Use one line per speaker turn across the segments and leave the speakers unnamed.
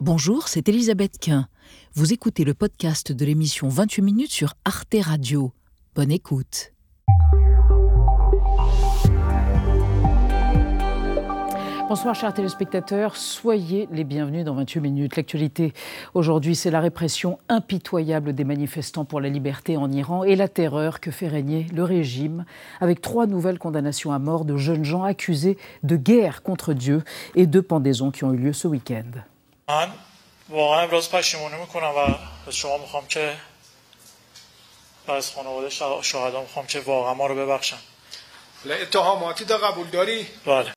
Bonjour, c'est Elisabeth Quint. Vous écoutez le podcast de l'émission 28 minutes sur Arte Radio. Bonne écoute. Bonsoir chers téléspectateurs, soyez les bienvenus dans 28 minutes. L'actualité aujourd'hui, c'est la répression impitoyable des manifestants pour la liberté en Iran et la terreur que fait régner le régime, avec trois nouvelles condamnations à mort de jeunes gens accusés de guerre contre Dieu et deux pendaisons qui ont eu lieu ce week-end.
من واقعا ابراز پشیمونی می‌کنم و از شما می‌خوام که و از خانواده شهدا می‌خوام که واقعا ما رو ببخشن اتهاماتی دا قبول داری؟ بله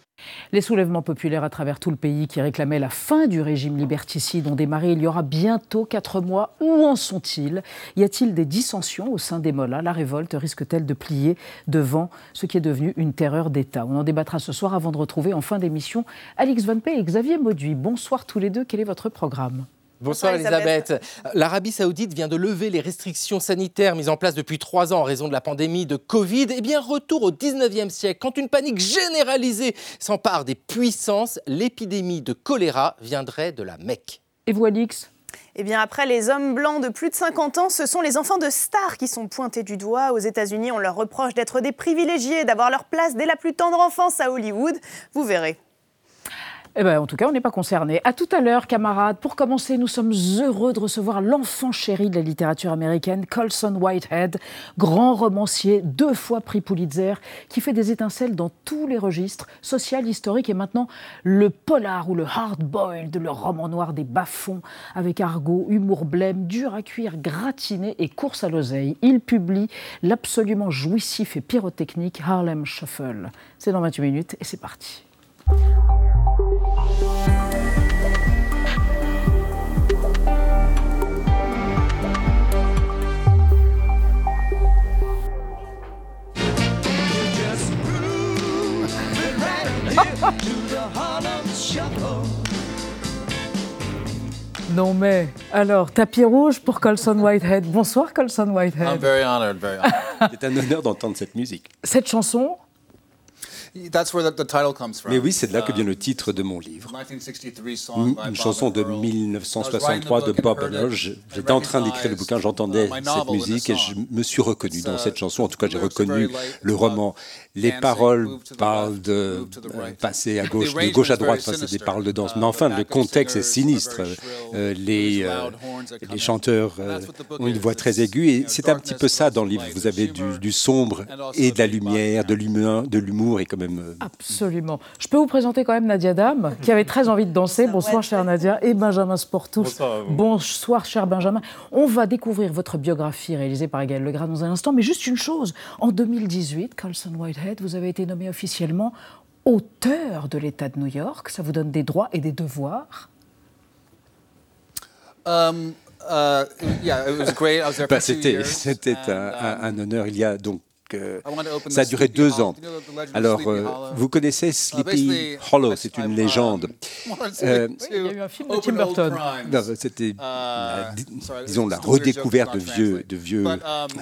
Les soulèvements populaires à travers tout le pays qui réclamaient la fin du régime liberticide ont démarré il y aura bientôt quatre mois. Où en sont-ils? Y a-t-il des dissensions au sein des Mollahs La révolte risque-t-elle de plier devant ce qui est devenu une terreur d'État? On en débattra ce soir avant de retrouver en fin d'émission Alix Van Pey et Xavier Mauduit. Bonsoir tous les deux, quel est votre programme?
Bonsoir Elisabeth. L'Arabie saoudite vient de lever les restrictions sanitaires mises en place depuis trois ans en raison de la pandémie de Covid. Eh bien, retour au 19e siècle, quand une panique généralisée s'empare des puissances, l'épidémie de choléra viendrait de la Mecque.
Et vous, Alix?
Eh bien, après les hommes blancs de plus de 50 ans, ce sont les enfants de stars qui sont pointés du doigt. Aux États-Unis, on leur reproche d'être des privilégiés, d'avoir leur place dès la plus tendre enfance à Hollywood. Vous verrez.
Eh ben, en tout cas, on n'est pas concerné. À tout à l'heure, camarades. Pour commencer, nous sommes heureux de recevoir l'enfant chéri de la littérature américaine, Colson Whitehead, grand romancier, deux fois prix Pulitzer, qui fait des étincelles dans tous les registres, social, historique et maintenant le polar ou le hard-boiled, le roman noir des bas-fonds, avec argot, humour blême, dur à cuire, gratiné et course à l'oseille. Il publie l'absolument jouissif et pyrotechnique Harlem Shuffle. C'est dans 28 minutes et c'est parti. Non mais, alors, tapis rouge pour Colson Whitehead. Bonsoir Colson Whitehead.
I'm very honored, very honored. C'est un honneur d'entendre cette musique.
Cette chanson,
mais oui, c'est de là que vient le titre de mon livre. Une, chanson de 1963 de Bob Hiller. J'étais en train d'écrire le bouquin, j'entendais cette musique et je me suis reconnu dans cette chanson. En tout cas, j'ai reconnu le roman. Les paroles parlent de euh, passer à gauche, de gauche à droite, c'est des paroles de danse. Mais enfin, le contexte est sinistre. Euh, les, euh, les chanteurs ont une voix très aiguë et c'est un petit peu ça dans le livre. Vous avez du, du sombre et de la lumière, de l'humour et comme euh,
Absolument. Je peux vous présenter quand même Nadia Dame, qui avait très envie de danser. Bonsoir, chère Nadia, et Benjamin Sportous. Bonsoir, cher Benjamin. On va découvrir votre biographie réalisée par Gaël Legras dans un instant, mais juste une chose. En 2018, Colson Vous avez été nommé officiellement auteur de l'État de New York. Ça vous donne des droits et des devoirs
um, uh, bah, C'était un, un, honneur. Il y a donc ça a duré deux ans. Alors, euh, vous connaissez Sleepy Hollow, c'est une légende.
Euh, il y a eu un film de Tim Burton.
C'était, uh, disons, la redécouverte de vieux, de vieux um,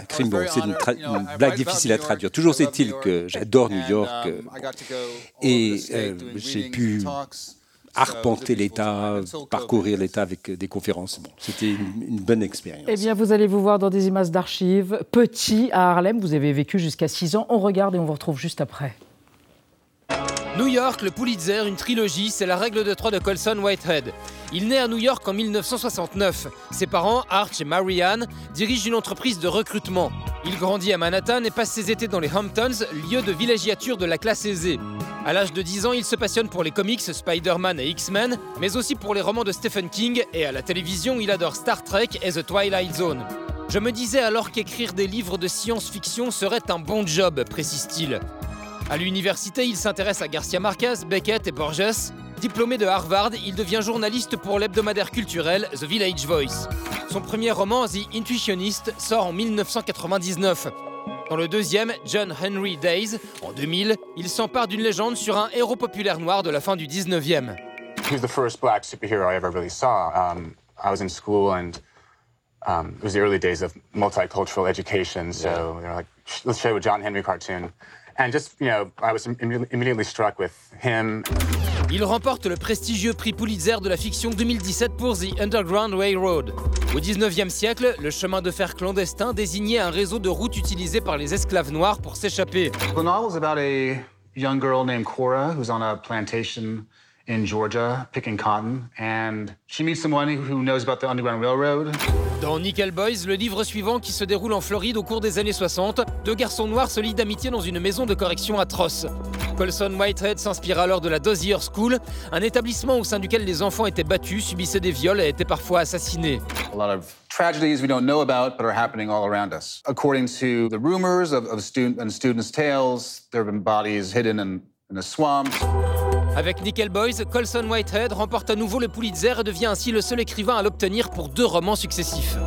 crimes. c'est une, blague difficile à traduire. Toujours est-il que j'adore New York um, euh, et j'ai pu arpenter l'État, parcourir l'État avec des conférences. C'était une, bonne expérience.
Eh bien, vous allez vous voir dans des images d'archives. Petit à Harlem, vous avez vécu jusqu'à 6 ans. On regarde et on vous retrouve juste après.
New York, le Pulitzer, une trilogie, c'est la règle de trois de Colson Whitehead. Il naît à New York en 1969. Ses parents, Arch et Marianne, dirigent une entreprise de recrutement. Il grandit à Manhattan et passe ses étés dans les Hamptons, lieu de villégiature de la classe aisée. À l'âge de 10 ans, il se passionne pour les comics Spider-Man et X-Men, mais aussi pour les romans de Stephen King, et à la télévision, il adore Star Trek et The Twilight Zone. Je me disais alors qu'écrire des livres de science-fiction serait un bon job, précise-t-il. À l'université, il s'intéresse à Garcia Marquez, Beckett et Borges. Diplômé de Harvard, il devient journaliste pour l'hebdomadaire culturel The Village Voice. Son premier roman, The Intuitionist, sort en 1999. Dans le deuxième, John Henry Days, en 2000, il s'empare d'une légende sur un héros populaire noir de la fin du 19e.
He's the first black superhero I ever really saw. Um, I was in school and um, it was the early days of multicultural education, so they were like, let's show a John Henry cartoon. And just, you know, I was immediately struck with him.
Il remporte le prestigieux prix Pulitzer de la fiction 2017 pour The Underground Railroad. Au 19e siècle, le chemin de fer clandestin désignait un réseau de routes utilisé par les esclaves noirs pour s'échapper.
The novel is about a young girl named Cora who's on a plantation in Georgia picking cotton, and she meets someone who knows about the Underground Railroad.
Dans Nickel Boys, le livre suivant qui se déroule en Floride au cours des années 60, deux garçons noirs se lient d'amitié dans une maison de correction atroce. Colson Whitehead s'inspire alors de la Dozier School, un établissement au sein duquel les enfants étaient battus, subissaient des viols et étaient parfois assassinés.
A lot of tragedies we don't know about but are happening all around us. According to the rumors of, of student and students' tales, there have been bodies hidden in, in the swamps.
Avec Nickel Boys, Colson Whitehead remporte à nouveau le Pulitzer et devient ainsi le seul écrivain à l'obtenir pour deux romans successifs.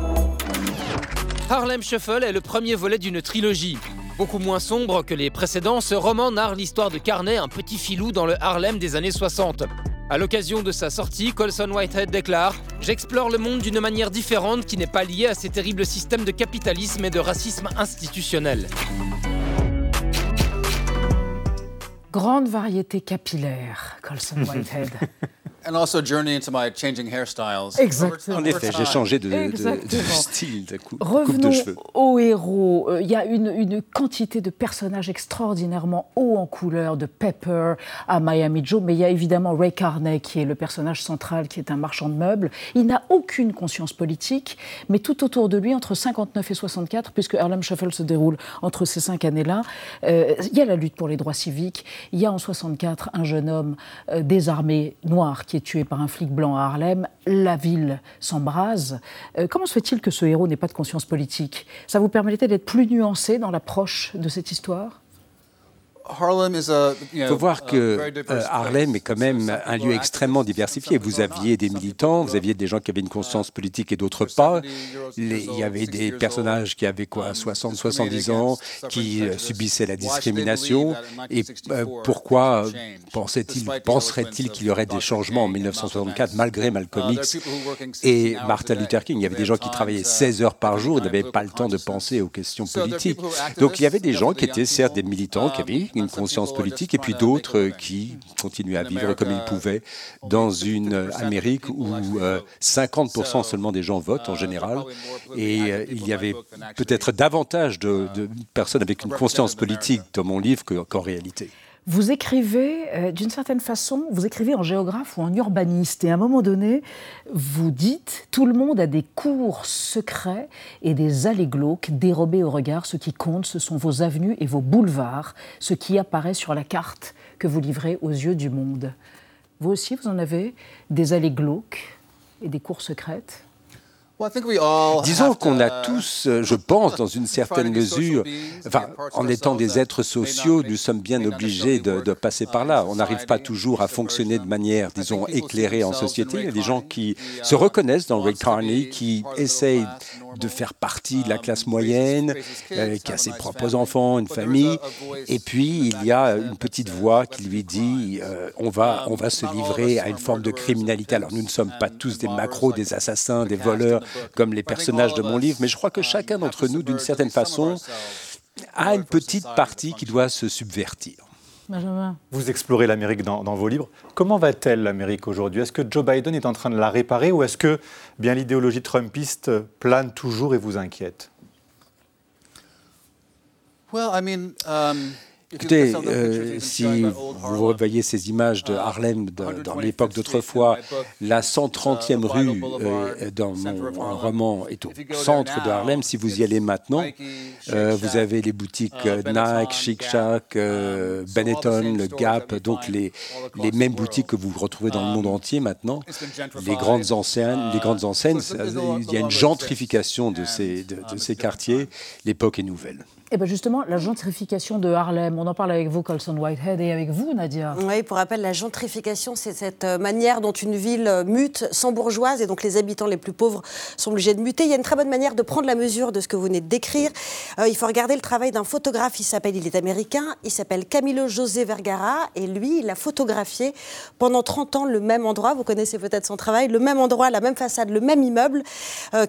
Harlem Shuffle est le premier volet d'une trilogie. Beaucoup moins sombre que les précédents, ce roman narre l'histoire de Carney, un petit filou dans le Harlem des années 60. À l'occasion de sa sortie, Colson Whitehead déclare J'explore le monde d'une manière différente qui n'est pas liée à ces terribles systèmes de capitalisme et de racisme institutionnel.
Grande variété capillaire, Colson Whitehead.
And also journey into my changing hairstyles.
Exactement.
En effet, j'ai changé de, de- de
Exactement.
style, de cou- coupe de
Revenons
cheveux.
aux héros. Euh, Il y a une, une quantité de personnages extraordinairement hauts en couleur, de Pepper à Miami Joe, mais il y a évidemment Ray Carney qui est le personnage central, qui est un marchand de meubles. Il n'a aucune conscience politique, mais tout autour de lui, entre 59 et 64, puisque Harlem Shuffle se déroule entre ces cinq années-là, euh, il y a la lutte pour les droits civiques. Il y a en 64 un jeune homme euh, désarmé noir qui est tué par un flic blanc à Harlem. La ville s'embrase. Euh, comment se fait-il que ce héros n'ait pas de conscience politique? Ça vous permettait d'être plus nuancé dans l'approche de cette histoire
Harlem is a, you
Il faut voir
a
que euh, Harlem est quand même un lieu extrêmement diversifié. Vous aviez des militants, vous aviez des gens qui avaient une conscience politique et d'autres pas. Il y avait des personnages qui avaient quoi, 60, 70 ans, qui euh, subissaient la discrimination. Et euh, pourquoi pensait-il, penserait-il qu'il y aurait des changements en 1964 malgré Malcolm X et Martin Luther King Il y avait des gens qui travaillaient 16 heures par jour, ils n'avaient pas le temps de penser aux questions politiques. Donc il y avait des gens qui étaient certes des militants, qui avaient une conscience politique, et puis d'autres euh, qui continuaient à vivre comme ils pouvaient dans une euh, Amérique où euh, 50% seulement des gens votent en général, et euh, il y avait peut-être davantage de, de personnes avec une conscience politique dans mon livre que- qu'en réalité.
Vous écrivez, euh, d'une certaine façon, vous écrivez en géographe ou en urbaniste. Et à un moment donné, vous dites tout le monde a des cours secrets et des allées glauques dérobées au regard. Ce qui compte, ce sont vos avenues et vos boulevards, ce qui apparaît sur la carte que vous livrez aux yeux du monde. Vous aussi, vous en avez des allées glauques et des cours secrètes?
Disons qu'on a tous, euh, je pense, dans une certaine mesure, enfin, en étant des êtres sociaux, nous sommes bien obligés de, de passer par là. On n'arrive pas toujours à fonctionner de manière, disons, éclairée en société. Il y a des gens qui se reconnaissent dans Ray Carney, qui essayent de faire partie de la classe moyenne, euh, qui a ses propres enfants, une famille. Et puis, il y a une petite voix qui lui dit euh, on, va, on va se livrer à une forme de criminalité. Alors, nous ne sommes pas tous des macros, des assassins, des voleurs, comme les personnages de mon livre, mais je crois que chacun d'entre nous, d'une certaine façon, a une petite partie qui doit se subvertir.
Benjamin.
Vous explorez l'Amérique dans, dans vos livres. Comment va-t-elle l'Amérique aujourd'hui? Est-ce que Joe Biden est en train de la réparer ou est-ce que bien l'idéologie trumpiste plane toujours et vous inquiète?
Well, I mean, um,
Écoutez, euh, si vous revoyez ces images de Harlem de- dans l'époque d'autrefois, la 130e rue euh, dans mon roman est au centre de Harlem. Si vous y allez maintenant, euh, vous avez les boutiques euh, Nike, Chic Shack, euh, Benetton, le Gap, donc les, les mêmes boutiques que vous retrouvez dans le monde entier maintenant. Les grandes enseignes, les grandes enseignes, il y a une gentrification de ces, de, de ces quartiers. L'époque est nouvelle.
Eh bien justement, la gentrification de Harlem, on en parle avec vous, Colson Whitehead, et avec vous, Nadia.
Oui, pour rappel, la gentrification, c'est cette euh, manière dont une ville euh, mute sans bourgeoise et donc les habitants les plus pauvres sont obligés de muter. Il y a une très bonne manière de prendre la mesure de ce que vous venez de décrire. Euh, il faut regarder le travail d'un photographe. Il s'appelle, il est américain, il s'appelle Camilo José Vergara et lui, il a photographié pendant 30 ans le même endroit. Vous connaissez peut-être son travail, le même endroit, la même façade, le même immeuble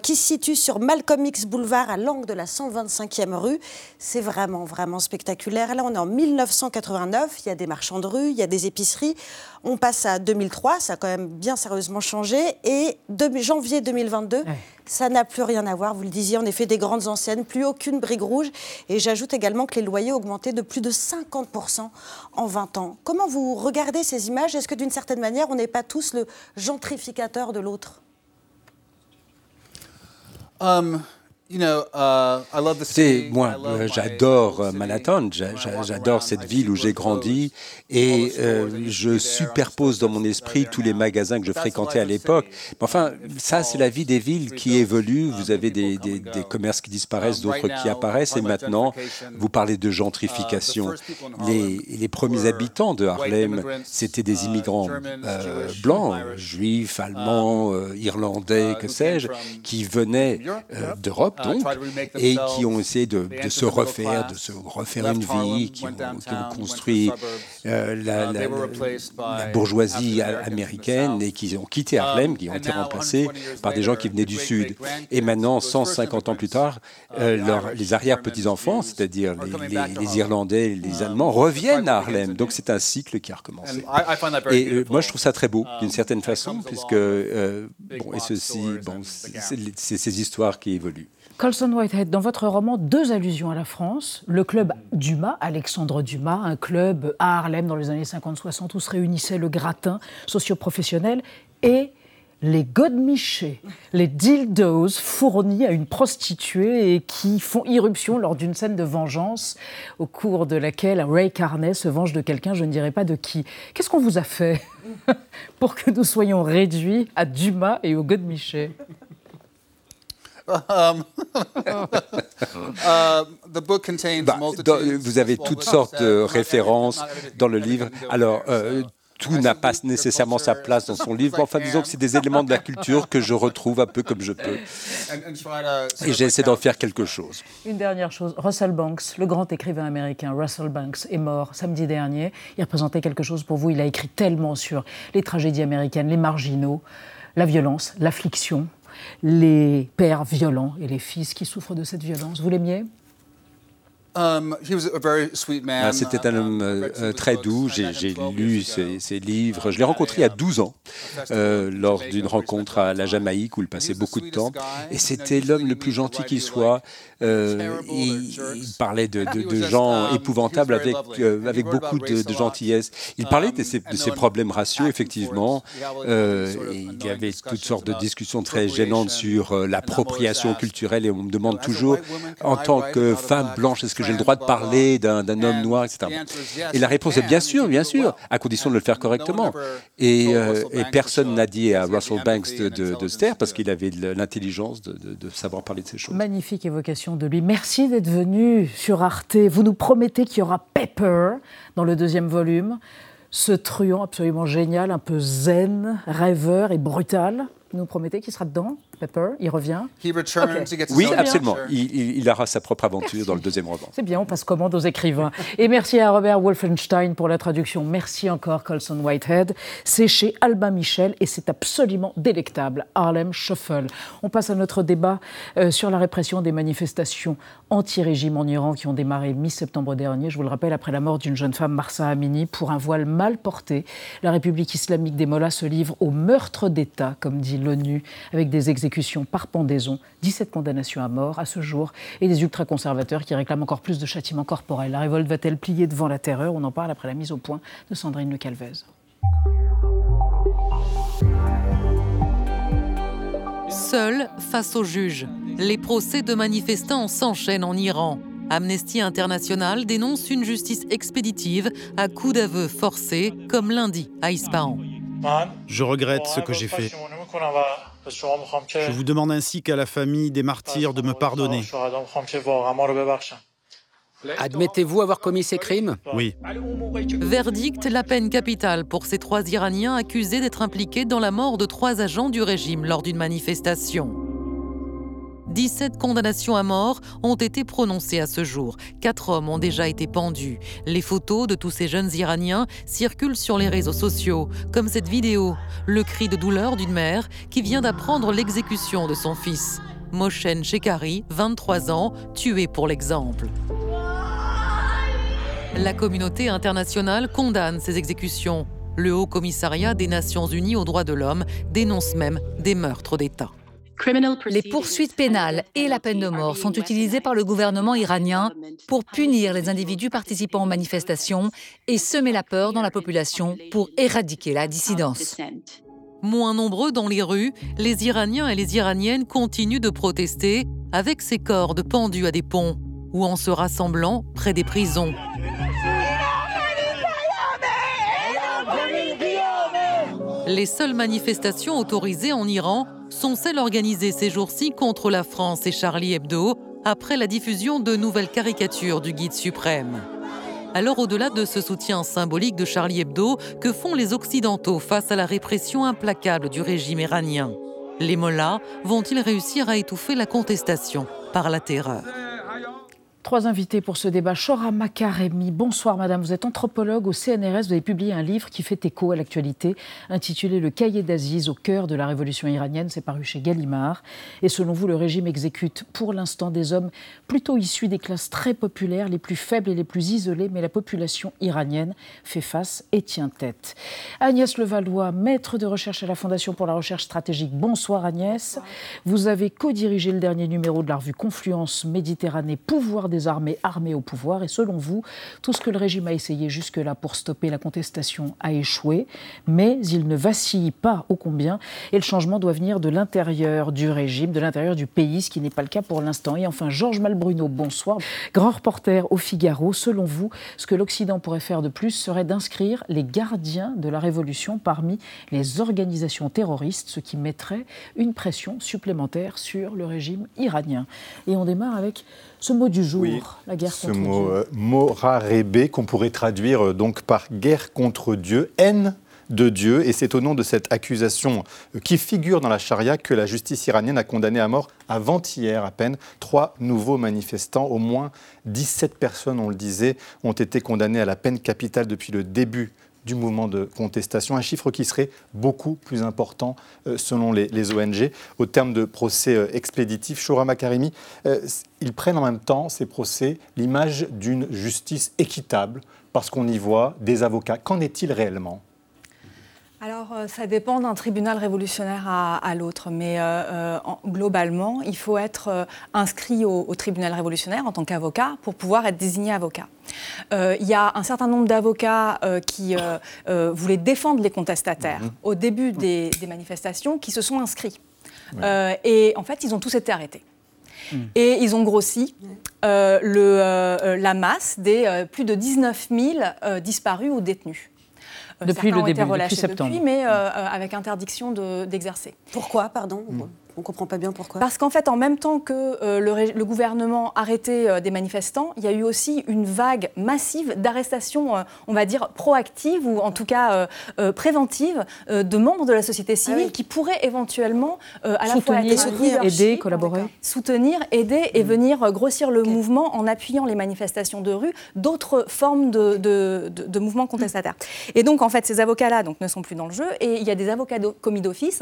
qui se situe sur Malcolm X Boulevard à l'angle de la 125e rue. C'est vraiment, vraiment spectaculaire. Là, on est en 1989, il y a des marchands de rue, il y a des épiceries. On passe à 2003, ça a quand même bien sérieusement changé. Et de janvier 2022, ça n'a plus rien à voir. Vous le disiez, en effet, des grandes enseignes, plus aucune brique rouge. Et j'ajoute également que les loyers ont augmenté de plus de 50% en 20 ans. Comment vous regardez ces images? Est-ce que d'une certaine manière, on n'est pas tous le gentrificateur de l'autre?
Um, you know, uh, I love the
C'est
city.
moi, euh, j'adore euh. Manhattan, j'adore cette ville où j'ai grandi et euh, je superpose dans mon esprit tous les magasins que je fréquentais à l'époque. Mais enfin, ça c'est la vie des villes qui évoluent.
um,
Vous avez des, des- commerces qui disparaissent,
Um, right
d'autres qui apparaissent et maintenant vous parlez de
uh,
gentrification. Les, les premiers habitants de Harlem, c'était des
uh,
immigrants euh, blancs, juifs, allemands, euh, irlandais,
uh,
que sais-je, qui venaient
Europe,
euh,
Europe,
d'Europe
uh,
donc
remake
et qui ont essayé de, se refaire, de se refaire une vie,
Harlem,
qui ont, qui construit euh, la,
Uh,
la- la- bourgeoisie américaine et qui ont quitté Harlem, qui ont
Um,
été
and now,
remplacés
120 years
par des gens qui
later,
venaient du
the
Sud. Et maintenant,
of those first
150 ans plus tard,
uh,
euh, les arrière-petits-enfants, c'est-à-dire les. Irlandais, les
Um,
Allemands, reviennent
cycle
à Harlem. Donc c'est un cycle qui a recommencé. Et euh, moi, je trouve ça très beau, d'une
Um,
certaine
it
façon, puisque euh, bon, et ceci, bon, c'est ces histoires qui évoluent.
Colson Whitehead, dans votre roman, deux allusions à la France. Le club Dumas, Alexandre Dumas, un club à Harlem dans les années 50-60 où se réunissait le gratin socio-professionnel, et les godemichés, les dildos fournis à une prostituée et qui font irruption lors d'une scène de vengeance au cours de laquelle Ray Carney se venge de quelqu'un, je ne dirais pas de qui. Qu'est-ce qu'on vous a fait pour que nous soyons réduits à Dumas et aux godemichés?
Um, uh, the book contains
Bah, dans- vous avez
of
toutes sortes de références dans le livre. Alors, euh, tout
I
n'a pas nécessairement sa
culture
place dans son livre.
as I
Enfin, disons que c'est des éléments de la culture que je retrouve un peu comme je peux.
and- and try to sort
Et j'essaie d'en faire quelque chose.
Une dernière chose, Russell Banks, le grand écrivain américain Russell Banks, est mort samedi dernier. Il représentait quelque chose pour vous. Il a écrit tellement sur les tragédies américaines, les marginaux, la violence, l'affliction, les pères violents et les fils qui souffrent de cette violence. Vous l'aimiez
Um, he was a very sweet man.
Ah, C'était un
Um,
homme
I
euh,
read some
euh,
of his
très doux. J'ai
met him
j'ai
12
lu ses, livres. Je l'ai rencontré il y a 12 ans, euh, lors d'une rencontre à la Jamaïque où il passait beaucoup de temps. Et c'était l'homme le plus gentil qui soit. Euh, il, il parlait de, de- de gens épouvantables avec, euh, avec beaucoup de, de gentillesse. Il parlait de ses, problèmes raciaux, effectivement. Euh, et il y avait toutes sortes de discussions très gênantes sur euh, l'appropriation culturelle. Et on me demande toujours, en tant que femme blanche, est-ce que j'ai le droit de parler d'un homme noir, etc. Et la réponse est bien sûr, bien sûr, à condition de le faire correctement. Et, euh, personne n'a dit à Russell Banks de, de, se taire parce qu'il avait l'intelligence de- de savoir parler de ces choses.
Magnifique évocation de lui. Merci d'être venu sur Arte. Vous nous promettez qu'il y aura Pepper dans le deuxième volume. Ce truand absolument génial, un peu zen, rêveur et brutal. Vous nous promettez qu'il sera dedans, Pepper Il revient
He returned
Ok.
to get to
Oui, absolument.
Shire.
Il, il- il aura sa propre aventure dans le deuxième roman.
C'est bien, on passe commande aux écrivains. Et merci à Robert Wolfenstein pour la traduction. Merci encore, Colson Whitehead. C'est chez Albin Michel et c'est absolument délectable. Harlem Shuffle. On passe à notre débat euh, sur la répression des manifestations anti-régime en Iran qui ont démarré mi-septembre dernier. Je vous le rappelle, après la mort d'une jeune femme, Marsa Amini, pour un voile mal porté. La République islamique des Mollahs se livre au meurtre d'État, comme dit l'ONU, avec des exécutions par pendaison, 17 condamnations à mort à ce jour, et des ultra-conservateurs qui réclament encore plus de châtiments corporels. La révolte va-t-elle plier devant la terreur? On en parle après la mise au point de Sandrine Le Calvez.
Seul face aux juges. Les procès de manifestants s'enchaînent en Iran. Amnesty International dénonce une justice expéditive à coups d'aveux forcés, comme lundi à Ispahan.
Je regrette ce que j'ai fait. Je vous demande ainsi qu'à la famille des martyrs de me pardonner.
Admettez-vous avoir commis ces crimes?
Oui.
Verdict, la peine capitale pour ces trois Iraniens accusés d'être impliqués dans la mort de trois agents du régime lors d'une manifestation. 17 condamnations à mort ont été prononcées à ce jour. Quatre hommes ont déjà été pendus. Les photos de tous ces jeunes Iraniens circulent sur les réseaux sociaux, comme cette vidéo, le cri de douleur d'une mère qui vient d'apprendre l'exécution de son fils. Moshen Shekari, 23 ans, tué pour l'exemple. La communauté internationale condamne ces exécutions. Le Haut Commissariat des Nations Unies aux droits de l'homme dénonce même des meurtres d'État.
Les poursuites pénales et la peine de mort sont utilisées par le gouvernement iranien pour punir les individus participant aux manifestations et semer la peur dans la population pour éradiquer la dissidence.
Moins nombreux dans les rues, les Iraniens et les Iraniennes continuent de protester avec ces cordes pendus à des ponts ou en se rassemblant près des prisons. Les seules manifestations autorisées en Iran sont celles organisées ces jours-ci contre la France et Charlie Hebdo après la diffusion de nouvelles caricatures du guide suprême. Alors au-delà de ce soutien symbolique de Charlie Hebdo, que font les Occidentaux face à la répression implacable du régime iranien? Les mollahs vont-ils réussir à étouffer la contestation par la terreur?
Trois invités pour ce débat. Chora Makaremi, bonsoir madame. Vous êtes anthropologue au CNRS. Vous avez publié un livre qui fait écho à l'actualité, intitulé Le cahier d'Aziz au cœur de la révolution iranienne. C'est paru chez Gallimard. Et selon vous, le régime exécute pour l'instant des hommes plutôt issus des classes très populaires, les plus faibles et les plus isolées, mais la population iranienne fait face et tient tête. Agnès Levallois, maître de recherche à la Fondation pour la recherche stratégique. Bonsoir Agnès. Vous avez co-dirigé le dernier numéro de la revue Confluence Méditerranée, Pouvoir des armées armées au pouvoir. Et selon vous, tout ce que le régime a essayé jusque-là pour stopper la contestation a échoué, mais il ne vacille pas ô combien. Et le changement doit venir de l'intérieur du régime, de l'intérieur du pays, ce qui n'est pas le cas pour l'instant. Et enfin, Georges Malbruno, bonsoir. Grand reporter au Figaro. Selon vous, ce que l'Occident pourrait faire de plus serait d'inscrire les gardiens de la révolution parmi les organisations terroristes, ce qui mettrait une pression supplémentaire sur le régime iranien. Et on démarre avec ce mot du jour, la guerre
ce
contre
mot,
Dieu.
euh, morarebe, qu'on pourrait traduire euh, donc par guerre contre Dieu, haine de Dieu. Et c'est au nom de cette accusation euh, qui figure dans la charia que la justice iranienne a condamné à mort avant-hier à peine trois nouveaux manifestants. Au moins 17 personnes, on le disait, ont été condamnées à la peine capitale depuis le début du mouvement de contestation, un chiffre qui serait beaucoup plus important euh, selon les, ONG. Au terme de procès euh, expéditifs, Shora Makarimi, euh, ils prennent en même temps, ces procès, l'image d'une justice équitable, parce qu'on y voit des avocats. Qu'en est-il réellement?
Alors, euh, ça dépend d'un tribunal révolutionnaire à, à l'autre, mais euh, euh, en- globalement, il faut être inscrit au, au tribunal révolutionnaire en tant qu'avocat pour pouvoir être désigné avocat. Euh, Il y a un certain nombre d'avocats euh, qui voulaient défendre les contestataires au début des, des manifestations qui se sont inscrits. Et en fait, ils ont tous été arrêtés. Et ils ont grossi le, la masse des plus de 19 000 euh, disparus ou détenus.
Depuis
certains
le
ont été
début, depuis
relâchés
septembre.
depuis, mais euh, euh, avec interdiction de- d'exercer.
Pourquoi, pardon On ne comprend pas bien pourquoi.
Parce qu'en fait, en même temps que euh, le, gouvernement arrêtait euh, des manifestants, il y a eu aussi une vague massive d'arrestations, euh, on va dire, proactives ou en tout cas euh, euh, préventives euh, de membres de la société civile qui pourraient éventuellement euh, à la fois
Soutenir, aider, collaborer.
soutenir, aider et venir euh, grossir le mouvement en appuyant les manifestations de rue, d'autres formes de, de, de- de mouvements contestataires. Et donc, en fait, ces avocats-là donc, ne sont plus dans le jeu et il y a des avocats commis d'office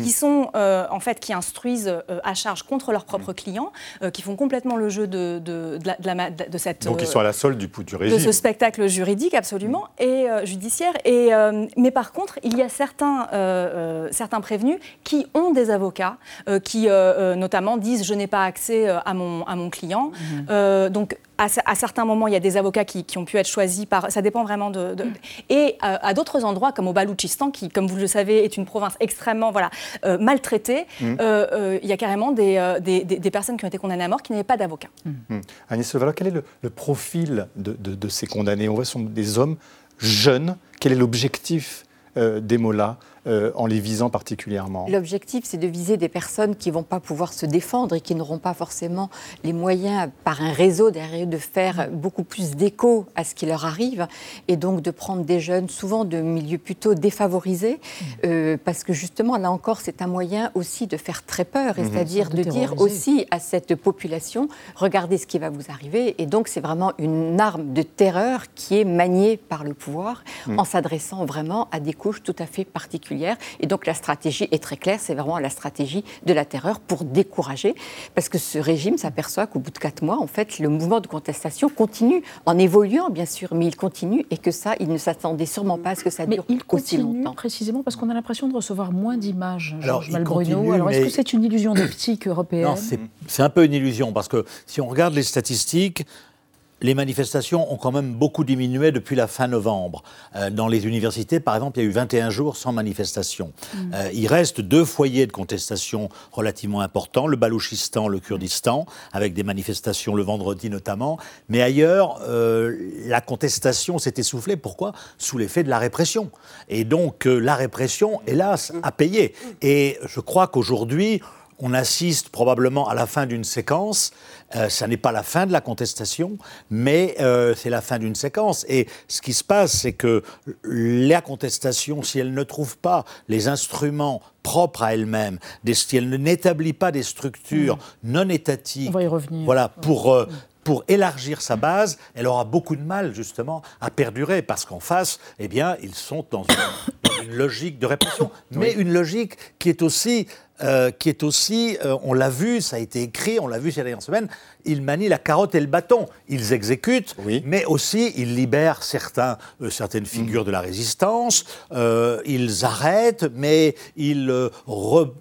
qui sont, euh, en fait, qui instruisent euh, à charge contre leurs propres clients, euh, qui font complètement le jeu de, de, de la- de de cette...
Donc ils
euh,
sont à la solde du, du
de
régime.
ce spectacle juridique, absolument, et euh, judiciaire. Et, mais par contre, il y a certains, certains prévenus qui ont des avocats, qui notamment disent je n'ai pas accès à, mon, à mon client. Euh, donc, à, ce- à certains moments, il y a des avocats qui, qui ont pu être choisis par. Ça dépend vraiment de. de- et euh, à d'autres endroits, comme au Baloutchistan, qui, comme vous le savez, est une province extrêmement voilà, euh, maltraitée,
Mm.
euh, euh, il y a carrément des, euh, des, des- des personnes qui ont été condamnées à mort qui n'avaient pas d'avocat.
Hmm. Agnès Levallois, quel est le, le profil de, de- de ces condamnés? On voit ce sont des hommes jeunes. Quel est l'objectif euh, des mollahs? Euh, en les visant particulièrement
L'objectif, c'est de viser des personnes qui ne vont pas pouvoir se défendre et qui n'auront pas forcément les moyens, par un réseau derrière, eux, de faire beaucoup plus d'écho à ce qui leur arrive, et donc de prendre des jeunes, souvent de milieux plutôt défavorisés, euh, parce que justement, là encore, c'est un moyen aussi de faire très peur,
Mhm.
c'est-à-dire
De
de dire aussi à cette population, regardez ce qui va vous arriver, et donc c'est vraiment une arme de terreur qui est maniée par le pouvoir
Mhm.
en s'adressant vraiment à des couches tout à fait particulières particulière. Et donc la stratégie est très claire, c'est vraiment la stratégie de la terreur pour décourager, parce que ce régime s'aperçoit qu'au bout de quatre mois, en fait, le mouvement de contestation continue, en évoluant bien sûr, mais il continue et que ça, il ne s'attendait sûrement pas à ce que ça dure
mais il
aussi longtemps.
Précisément parce qu'on a l'impression de recevoir moins d'images, Georges Malbruno. Alors est-ce que c'est une illusion d'optique européenne Non,
c'est un peu une illusion parce que si on regarde les statistiques, les manifestations ont quand même beaucoup diminué depuis la fin novembre. Euh, dans les universités, par exemple, il y a eu 21 jours sans manifestation. Mm. Euh, il reste deux foyers de contestation relativement importants, le Balouchistan, le Kurdistan, avec des manifestations le vendredi notamment. Mais ailleurs, euh, la contestation s'est essoufflée. Pourquoi? Sous l'effet de la répression. Et donc, la répression, hélas, a payé. Et je crois qu'aujourd'hui, on assiste probablement à la fin d'une séquence. Euh, ça n'est pas la fin de la contestation, mais euh, c'est la fin d'une séquence. Et ce qui se passe, c'est que la contestation, si elle ne trouve pas les instruments propres à elle-même, si elle n'établit pas des structures mmh. non étatiques, voilà, pour, euh, pour élargir sa base, elle aura beaucoup de mal justement à perdurer parce qu'en face, eh bien, ils sont dans une, logique de répression, mais une logique qui est aussi euh, qui est aussi, euh, on l'a vu, ça a été écrit, on l'a vu ces dernières semaines, ils manient la carotte et le bâton. Ils exécutent, mais aussi ils libèrent certains, euh, certaines figures de la résistance, ils arrêtent, mais ils,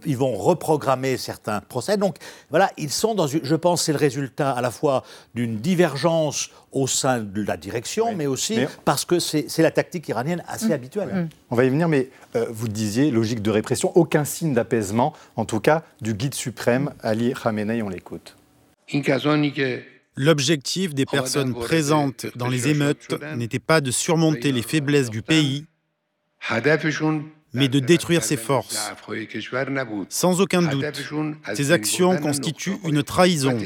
ils vont reprogrammer certains procès. Donc voilà, ils sont dans une, je pense, c'est le résultat à la fois d'une divergence au sein de la direction, mais aussi parce que c'est la tactique iranienne assez mm. habituelle. Mm.
On va y venir, mais vous disiez, logique de répression, aucun signe d'apaisement en tout cas du guide suprême Ali Khamenei, on l'écoute.
L'objectif des personnes présentes dans les émeutes n'était pas de surmonter les faiblesses du pays, mais de détruire ses forces. Sans aucun doute, ces actions constituent une trahison.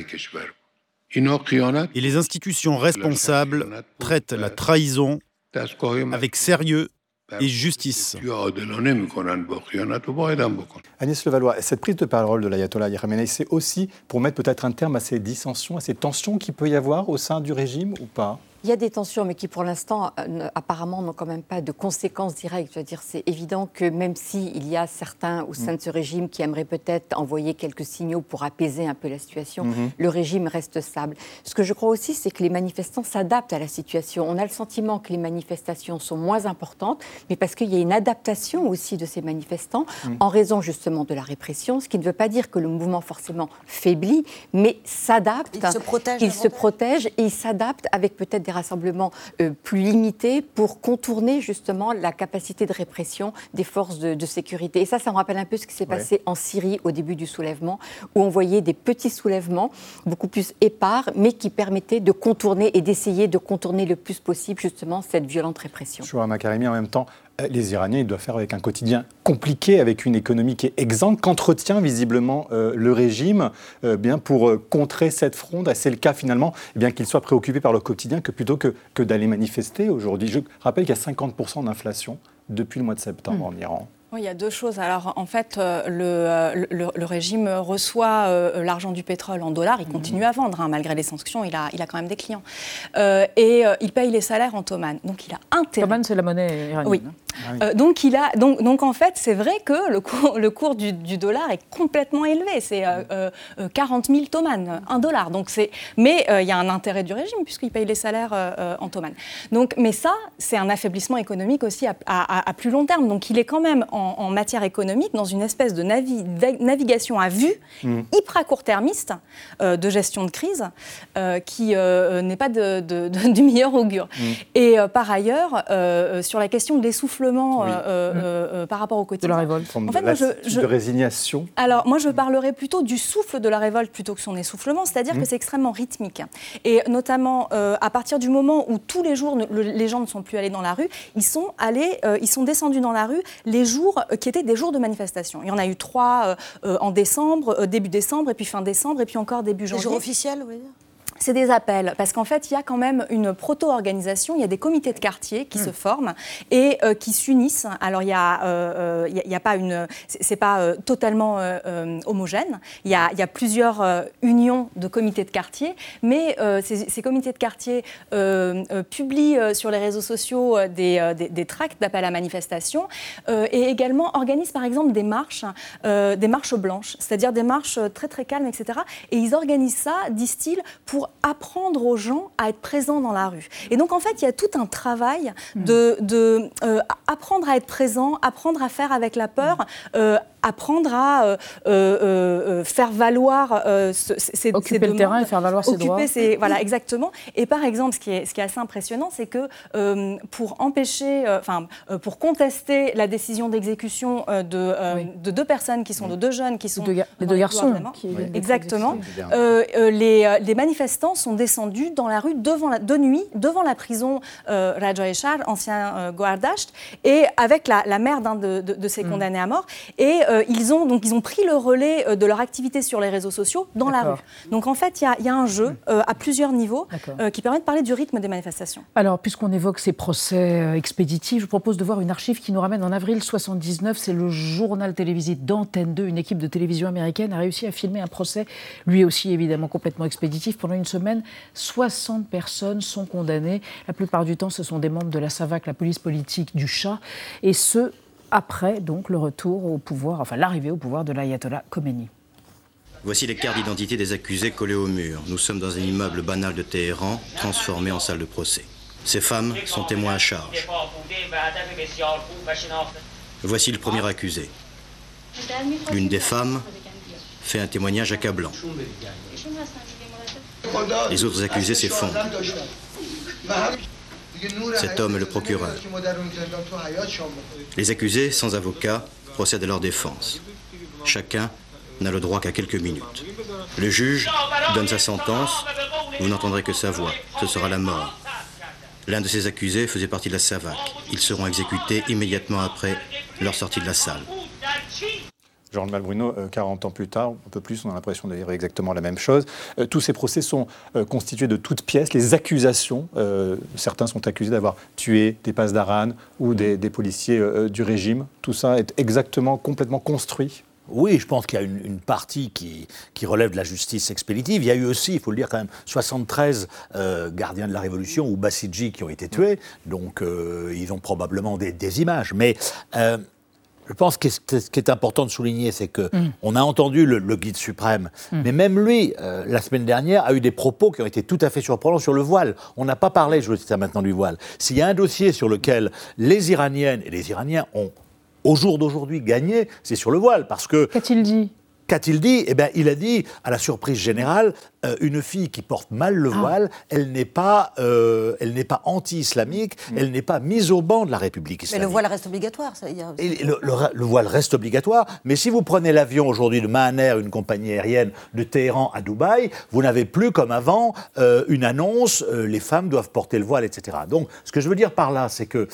Et les institutions responsables traitent la trahison avec sérieux et justice.
Agnès Levallois, cette prise de parole de l'ayatollah Khamenei, c'est aussi pour mettre peut-être un terme à ces dissensions, à ces tensions qu'il peut y avoir au sein du régime ou pas?
Il y a des tensions, mais qui pour l'instant, euh, apparemment, n'ont quand même pas de conséquences directes. Je veux dire, c'est évident que même s'il y a certains au sein de ce régime qui aimeraient peut-être envoyer quelques signaux pour apaiser un peu la situation, mhm. le régime reste stable. Ce que je crois aussi, c'est que les manifestants s'adaptent à la situation. On a le sentiment que les manifestations sont moins importantes, mais parce qu'il y a une adaptation aussi de ces manifestants mhm. en raison justement de la répression, ce qui ne veut pas dire que le mouvement forcément faiblit, mais s'adapte. Il se protège. Il se protège et il s'adapte avec peut-être des rassemblements euh, plus limités pour contourner justement la capacité de répression des forces de, sécurité. Et ça, ça me rappelle un peu ce qui s'est passé en Syrie au début du soulèvement, où on voyait des petits soulèvements beaucoup plus épars, mais qui permettaient de contourner et d'essayer de contourner le plus possible justement cette violente répression.
En même temps, les Iraniens, ils doivent faire avec un quotidien compliqué, avec une économie qui est exempte, qu'entretient visiblement euh, le régime euh, bien pour contrer cette fronde. C'est le cas finalement, eh bien qu'ils soient préoccupés par le quotidien que plutôt que, que d'aller manifester aujourd'hui. Je rappelle qu'il y a 50% d'inflation depuis le mois de septembre hmm. en Iran.
Oui, il y a deux choses. Alors, en fait, le, le, régime reçoit l'argent du pétrole en dollars. Il hmm. continue à vendre, hein, malgré les sanctions. Il a, il a quand même des clients. et il paye les salaires en Toman. Donc, il a intérêt.
Toman, c'est la monnaie iranienne.
Oui. Ah euh, donc, il a, donc, donc, en fait, c'est vrai que le cours, le cours du, dollar est complètement élevé. C'est 40 000 tomanes, 1 dollar. Donc mais euh, il y a un intérêt du régime puisqu'il paye les salaires euh, en tomanes. Donc, mais ça, c'est un affaiblissement économique aussi à, plus long terme. Donc il est quand même en, matière économique dans une espèce de navigation à vue, mmh. hyper court-termiste, de gestion de crise, qui n'est pas de, du meilleur augure. Mmh. Et par ailleurs, sur la question de l'essoufflement, euh, euh, euh, par rapport au quotidien.
De la révolte. En fait, de, de résignation.
Alors, moi, je parlerais plutôt du souffle de la révolte plutôt que son essoufflement, c'est-à-dire que mmh. c'est extrêmement rythmique. Et notamment, à partir du moment où tous les jours, les gens ne sont plus allés dans la rue, ils sont allés, ils sont descendus dans la rue les jours qui étaient des jours de manifestation. Il y en a eu trois en décembre, début décembre, et puis fin décembre, et puis encore début janvier.
Les jours officiels, oui
c'est des appels, parce qu'en fait, il y a quand même une proto-organisation, il y a des comités de quartier qui se forment et euh, qui s'unissent. Alors, il n'y a, euh, il y a pas une... C'est pas euh, totalement homogène. Il y, a, y a plusieurs unions de comités de quartier, mais ces, ces, comités de quartier publient sur les réseaux sociaux des, des, des tracts d'appel à manifestation et également organisent, par exemple, des marches, des marches blanches, c'est-à-dire des marches très, très calmes, etc. Et ils organisent ça, disent-ils, pour apprendre aux gens à être présents dans la rue. Et donc en fait, il y a tout un travail de, de euh, apprendre à être présent, apprendre à faire avec la peur, euh, apprendre à euh, euh, euh, faire valoir
ses, occuper le terrain et faire valoir ses droits.
voilà exactement. Et par exemple, ce qui est, ce qui est assez impressionnant, c'est que pour empêcher, enfin pour contester la décision d'exécution de, de, deux personnes qui sont de deux jeunes qui sont
les deux garçons,
exactement, les, les, manifestants sont descendus dans la rue devant la, de nuit devant la prison Raja Eshar, ancien Guardacht, et avec la, la mère d'un de, de, ces mm. condamnés à mort. Et euh, ils, ont, donc, ils ont pris le relais euh, de leur activité sur les réseaux sociaux dans la rue. Donc en fait, il y, a un jeu euh, à plusieurs niveaux qui permet de parler du rythme des manifestations.
Alors, puisqu'on évoque ces procès expéditifs, je propose de voir une archive qui nous ramène en avril 79. C'est le journal télévisé d'Antenne 2. Une équipe de télévision américaine a réussi à filmer un procès, lui aussi évidemment complètement expéditif. Pendant une semaine, 60 personnes sont condamnées. La plupart du temps, ce sont des membres de la SAVAC, la police politique du chat, et ce, après donc le retour au pouvoir, enfin l'arrivée au pouvoir de l'ayatollah Khomeini.
Voici les cartes d'identité des accusés collées au mur. Nous sommes dans un immeuble banal de Téhéran, transformé en salle de procès. Ces femmes sont témoins à charge. Voici le premier accusé. L'une des femmes fait un témoignage accablant. Les autres accusés s'effondrent. Cet homme est le procureur. Les accusés, sans avocat, procèdent à leur défense. Chacun n'a le droit qu'à quelques minutes. Le juge donne sa sentence, vous n'entendrez que sa voix, ce sera la mort. L'un de ces accusés faisait partie de la SAVAC. Ils seront exécutés immédiatement après leur sortie de la salle.
Jean Malbruno, 40 euh, ans plus tard, un peu plus, on a l'impression de dire exactement la même chose. Euh, tous ces procès sont euh, constitués de toutes pièces. Les accusations, certains sont accusés d'avoir tué des passes d'Aran ou des, policiers du régime. Tout ça est exactement, complètement construit
oui, je pense qu'il y a une, partie qui, relève de la justice expéditive. Il y a eu aussi, il faut le dire quand même, 73 gardiens de la Révolution ou Bassidji qui ont été tués. Donc ils ont probablement des, des images. Mais je pense que ce qui est important de souligner, c'est que mm. on a entendu le, guide suprême, mm. mais même lui, euh, la semaine dernière, a eu des propos qui ont été tout à fait surprenants sur le voile. On n'a pas parlé, je veux dire maintenant, du voile. S'il y a un dossier sur lequel les Iraniennes et les Iraniens ont, au jour d'aujourd'hui, gagné, c'est sur le voile, parce que...
Qu'a-t-il dit?
Qu'a-t-il dit? Eh bien, il a dit, à la surprise générale, euh, une fille qui porte mal le ah. voile, elle n'est pas, euh, elle n'est pas anti-islamique, mm. elle n'est pas mise au banc de la République islamique.
Mais le voile reste obligatoire, ça. Y a...
le, voile reste obligatoire, mais si vous prenez l'avion aujourd'hui de Mahaner, une compagnie aérienne de Téhéran à Dubaï, vous n'avez plus comme avant euh, une annonce, les femmes doivent porter le voile, etc. Donc, ce que je veux dire par là, c'est que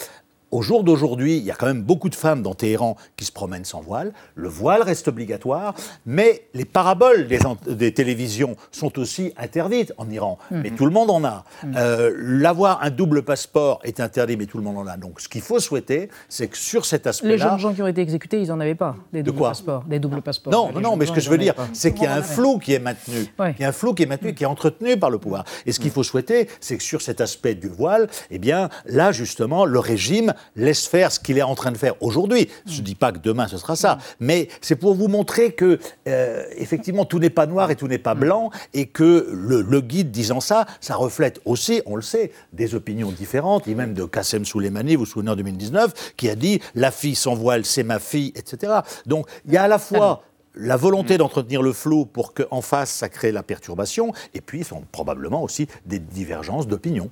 au jour d'aujourd'hui, il y a quand même beaucoup de femmes dans Téhéran qui se promènent sans voile. Le voile reste obligatoire, mais les paraboles des, télévisions sont aussi interdites en Iran. Mhm. Mais tout le monde en a. Mhm. Euh, l'avoir un double passeport est interdit, mais tout le monde en a. Donc ce qu'il faut souhaiter, c'est que sur cet aspect-là...
Les jeunes gens qui ont été exécutés, ils n'en avaient pas, des doubles passeports. Des doubles passeports.
Non, non, mais ce que je veux dire, c'est qu'il y a un flou qui est maintenu. Il y a un flou qui est maintenu, qui est entretenu par le pouvoir. Et ce qu'il faut souhaiter, c'est que sur cet aspect du voile, eh bien, là, justement, le régime laisse faire ce qu'il est en train de faire aujourd'hui. Je ne dis pas que demain ce sera ça, mais c'est pour vous montrer que, euh, effectivement, tout n'est pas noir et tout n'est pas blanc, et que le, guide disant ça, ça reflète aussi, on le sait, des opinions différentes, et même de Kassem Souleimani, vous vous souvenez en 2019, qui a dit la fille sans voile, c'est ma fille, etc. Donc il y a à la fois la volonté d'entretenir le flou pour qu'en face, ça crée la perturbation, et puis sont probablement aussi des divergences d'opinion.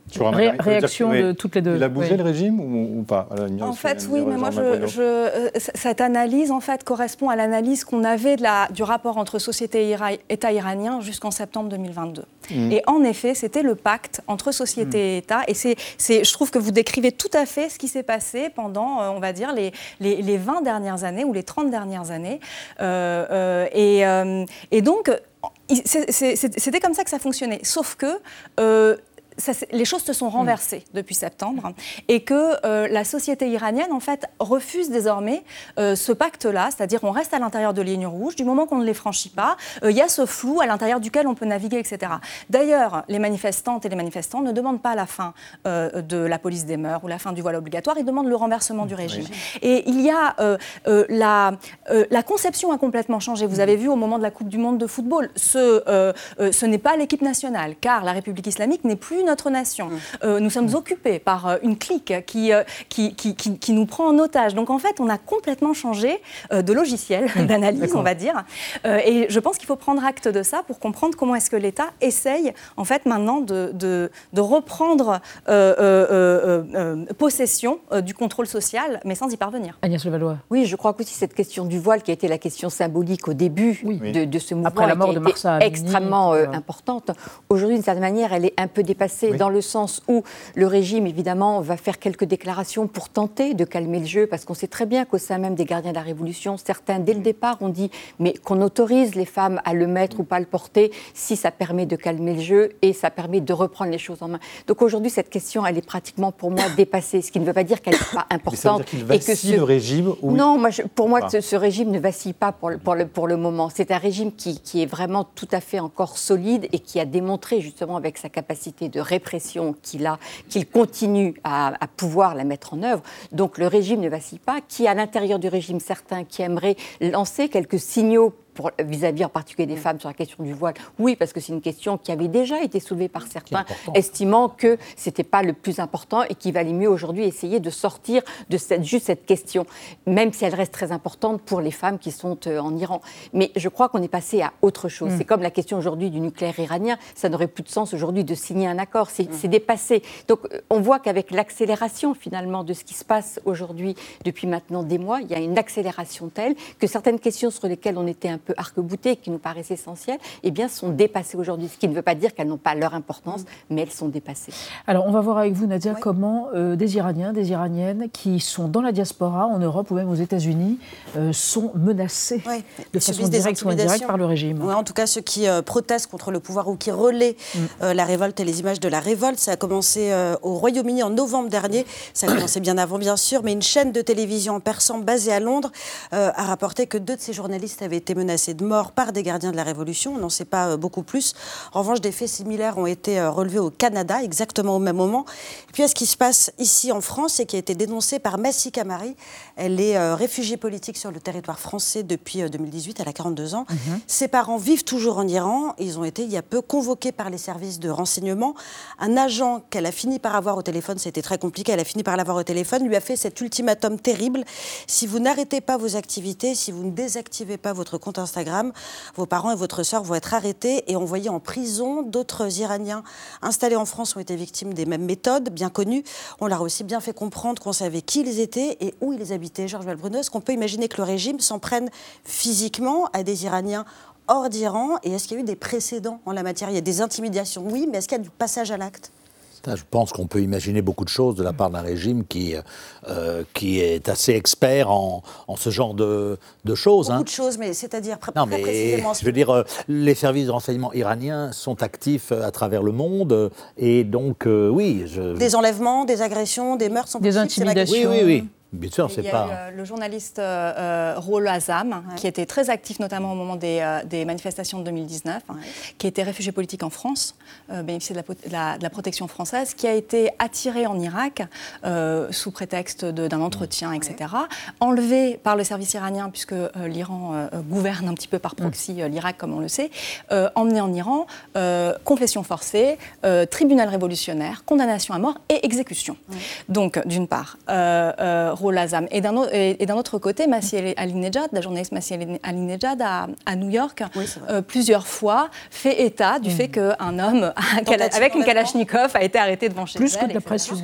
réaction de toutes les deux.
Il a bougé le régime ou, pas
En fait, oui, mais moi, je, euh, cette analyse en fait correspond à l'analyse qu'on avait de la, du rapport entre société et État iranien jusqu'en septembre 2022. Mm. Et en effet, c'était le pacte entre société mm. et État, et c'est, je trouve que vous décrivez tout à fait ce qui s'est passé pendant, euh, on va dire, les, les, les, 20 dernières années ou les 30 dernières années. Euh, euh, et, et, donc, c'était comme ça que ça fonctionnait. Sauf que euh, les choses se sont mm. renversées depuis septembre et que euh, la société iranienne, en fait, refuse désormais euh, ce pacte-là, c'est-à-dire on reste à l'intérieur de lignes rouges, du moment qu'on ne les franchit pas, euh, il y a ce flou à l'intérieur duquel on peut naviguer, etc. D'ailleurs, les manifestantes et les manifestants ne demandent pas la fin de la police des mœurs ou la fin du voile obligatoire, ils demandent le renversement du régime. Et il y a la, la conception a complètement changé. Vous mm. avez vu au moment de la Coupe du Monde de football, ce, ce n'est pas l'équipe nationale, car la République islamique n'est plus notre nation. Mm. Euh, nous sommes mm. occupés par euh, une clique qui, euh, qui, qui, qui, nous prend en otage. Donc en fait, on a complètement changé de logiciel mm. d'analyse, on va dire. et je pense qu'il faut prendre acte de ça pour comprendre comment est-ce que l'État essaye en fait maintenant de, de, de reprendre possession du contrôle social, mais sans y parvenir.
Agnès Levallois.
Oui, je crois qu'aussi cette question du voile qui a été la question symbolique au début de, de, ce mouvement,
Après la mort de Marsa
extrêmement importante. Aujourd'hui, d'une certaine manière, elle est un peu dépassée dans le sens où le régime, évidemment, va faire quelques déclarations pour tenter de calmer le jeu, parce qu'on sait très bien qu'au sein même des gardiens de la Révolution, certains, dès le départ, ont dit mais qu'on autorise les femmes à le mettre ou pas le porter si ça permet de calmer le jeu et ça permet de reprendre les choses en main. Donc aujourd'hui, cette question, elle est pratiquement pour moi dépassée, ce qui ne veut pas dire qu'elle n'est pas importante.
et que ce... le régime
Non, moi, pour moi, ce, régime ne vacille pas pour le, pour le, pour le moment. C'est un régime qui, qui est vraiment tout à fait encore solide et qui a démontré justement avec sa capacité de répression qu'il a, qu'il continue à, pouvoir la mettre en œuvre. Donc le régime ne vacille pas. Qui, à l'intérieur du régime, certains qui aimeraient lancer quelques signaux vis-à-vis en particulier des mm. femmes sur la question du voile Oui, parce que c'est une question qui avait déjà été soulevée par certains, estimant que ce n'était pas le plus important et qu'il valait mieux aujourd'hui essayer de sortir de cette, juste cette question, même si elle reste très importante pour les femmes qui sont euh, en Iran. Mais je crois qu'on est passé à autre chose. Mm. C'est comme la question aujourd'hui du nucléaire iranien. Ça n'aurait plus de sens aujourd'hui de signer un accord. C'est mm. dépassé. Donc euh, on voit qu'avec l'accélération finalement de ce qui se passe aujourd'hui depuis maintenant des mois, il y a une accélération telle que certaines questions sur lesquelles on était un peu arc-boutées, qui nous paraissent essentielles, eh bien, sont dépassées aujourd'hui. Ce qui ne veut pas dire qu'elles n'ont pas leur importance, mais elles sont dépassées.
Alors, on va voir avec vous, Nadia, comment euh, des Iraniens, des Iraniennes qui sont dans la diaspora, en Europe ou même aux États-Unis, euh, sont menacés de façon directe ou indirecte par le régime.
en tout cas, ceux qui euh, protestent contre le pouvoir ou qui relaient mm. la révolte et les images de la révolte. Ça a commencé au Royaume-Uni en novembre dernier. Ça a commencé bien avant, bien sûr, mais une chaîne de télévision en persan basée à Londres a rapporté que deux de ces journalistes avaient été menacés de mort par des gardiens de la Révolution. On n'en sait pas euh, beaucoup plus. En revanche, des faits similaires ont été euh, relevés au Canada, exactement au même moment. Et puis, ce qui se passe ici en France et qui a été dénoncé par Massy Camari. Elle est euh, réfugiée politique sur le territoire français depuis 2018. Elle a 42 ans. Mhm. Ses parents vivent toujours en Iran. Ils ont été, il y a peu, convoqués par les services de renseignement. Un agent qu'elle a fini par avoir au téléphone, c'était très compliqué, elle a fini par l'avoir au téléphone, lui a fait cet ultimatum terrible. Si vous n'arrêtez pas vos activités, si vous ne désactivez pas votre compte Instagram, vos parents et votre sœur vont être arrêtés et envoyés en prison. D'autres Iraniens installés en France ont été victimes des mêmes méthodes, bien connues. On leur a aussi bien fait comprendre qu'on savait qui ils étaient et où ils habitaient. Georges Valbruneux, est-ce qu'on peut imaginer que le régime s'en prenne physiquement à des Iraniens hors d'Iran Et est-ce qu'il y a eu des précédents en la matière? Il y a des intimidations, oui, mais est-ce qu'il y a du passage à l'acte?
Je pense qu'on peut imaginer beaucoup de choses de la part d'un régime qui, euh, qui est assez expert en, en ce genre de, de choses.
Beaucoup hein. de choses, mais c'est-à-dire
non, mais, précisément. Je veux dire, euh, les services de renseignement iraniens sont actifs euh, à travers le monde, et donc, oui. Je...
Des enlèvements, des agressions, des meurtres sont
Des intimidations.
Oui, oui, oui. Bien sûr, c'est
pas. Il y a eu, le journaliste euh, Rolo Azam, qui était très actif notamment au moment des, des manifestations de 2019, hein, qui était réfugié politique en France, euh, bénéficiait de la, de la, protection française, qui a été attiré en Irak euh, sous prétexte d'un entretien, etc., enlevé par le service iranien, puisque l'Iran gouverne un petit peu par proxy l'Irak, comme on le sait, emmené en Iran, confession forcée, tribunal révolutionnaire, condamnation à mort et exécution. Donc, d'une part. Et d'un autre côté, Massi Alinejad, la journaliste Massi Alinejad à, à New York, euh, plusieurs fois fait état du fait mmh. qu'un homme avec une Kalachnikov a été arrêté devant chez
Plus que de la pression.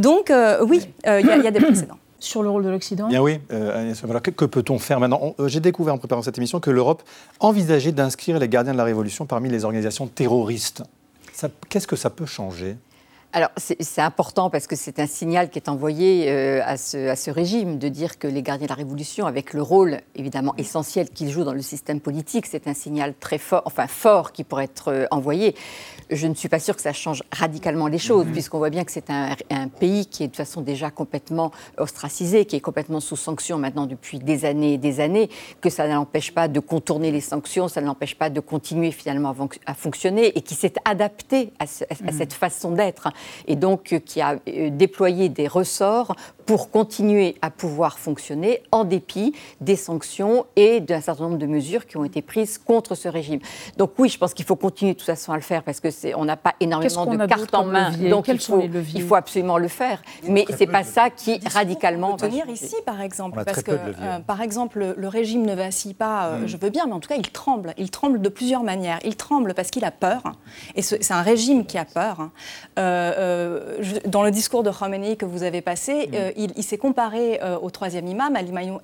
Donc, euh, oui, euh, il y, a des précédents.
Sur le rôle de l'Occident.
Bien oui, que, que peut-on faire maintenant J'ai découvert en préparant cette émission que l'Europe envisageait d'inscrire les gardiens de la Révolution parmi les organisations terroristes. Qu'est-ce que ça peut changer?
Alors, c'est important parce que c'est un signal qui est envoyé euh, à, ce, à, ce, régime de dire que les gardiens de la Révolution, avec le rôle évidemment essentiel qu'ils jouent dans le système politique, c'est un signal très fort, enfin fort, qui pourrait être euh, envoyé. Je ne suis pas sûre que ça change radicalement les choses, mm-hmm. puisqu'on voit bien que c'est un, un, pays qui est de toute façon déjà complètement ostracisé, qui est complètement sous sanctions maintenant depuis des années et des années, que ça n'empêche pas de contourner les sanctions, ça n'empêche pas de continuer finalement à, fonctionner, et qui s'est adapté à, à cette façon d'être et donc euh, qui a euh, déployé des ressorts pour continuer à pouvoir fonctionner en dépit des sanctions et d'un certain nombre de mesures qui ont été prises contre ce régime. Donc oui, je pense qu'il faut continuer de toute façon à le faire parce que c'est, on n'a pas énormément de cartes en main, donc il faut, il faut, absolument le faire. Mais c'est pas ça qui radicalement.
Peut tenir ici, par exemple, parce que euh, par exemple le régime ne vacille pas. Euh, mm. Je veux bien, mais en tout cas il tremble. Il tremble de plusieurs manières. Il tremble parce qu'il a peur, et c'est un régime qui a peur. Euh, dans le discours de Khomeini que vous avez passé. Mm il, s'est comparé euh, au troisième imam,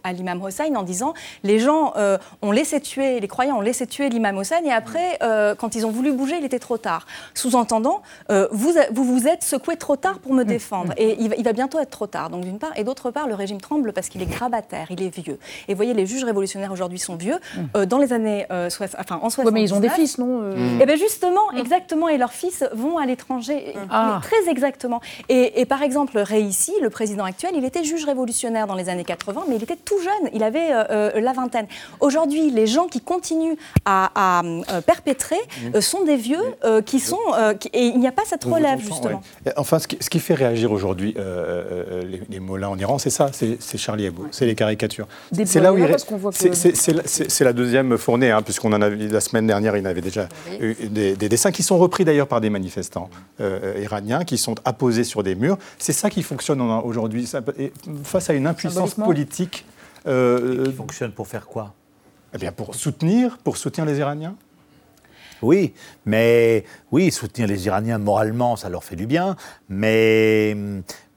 à l'imam Hossein, en disant les gens euh, ont laissé tuer, les croyants ont laissé tuer l'imam Hossein, et après, euh, quand ils ont voulu bouger, il était trop tard. Sous-entendant, vous, vous vous êtes secoué trop tard pour me défendre, et il va, bientôt être trop tard. Donc d'une part, et d'autre part, le régime tremble parce qu'il est grabataire, il est vieux. Et vous voyez, les juges révolutionnaires aujourd'hui sont vieux. Dans les années, enfin en 60.
mais ils ont des fils, non
Et eh bien justement, exactement, et leurs fils vont à l'étranger, ah. Très exactement. Et, et par exemple, Réici, le président actuel, il était juge révolutionnaire dans les années 80, mais il était tout jeune, il avait euh, euh, la vingtaine. Aujourd'hui, les gens qui continuent à, euh, perpétrer sont des vieux qui sont... et il n'y a pas cette relève, justement.
Enfin, ce qui, fait réagir aujourd'hui les, les mollahs en Iran, c'est ça, c'est Charlie Hebdo, c'est les caricatures. C'est là où il... C'est la deuxième fournée, hein, puisqu'on en a vu la semaine dernière, il y avait déjà eu des, des, dessins qui sont repris d'ailleurs par des manifestants iraniens, qui sont apposés sur des murs. C'est ça qui fonctionne aujourd'hui face à une impuissance politique.
Euh, qui fonctionne pour faire quoi?
eh bien, pour soutenir, pour soutenir les Iraniens.
Oui, mais oui, soutenir les Iraniens moralement, ça leur fait du bien, mais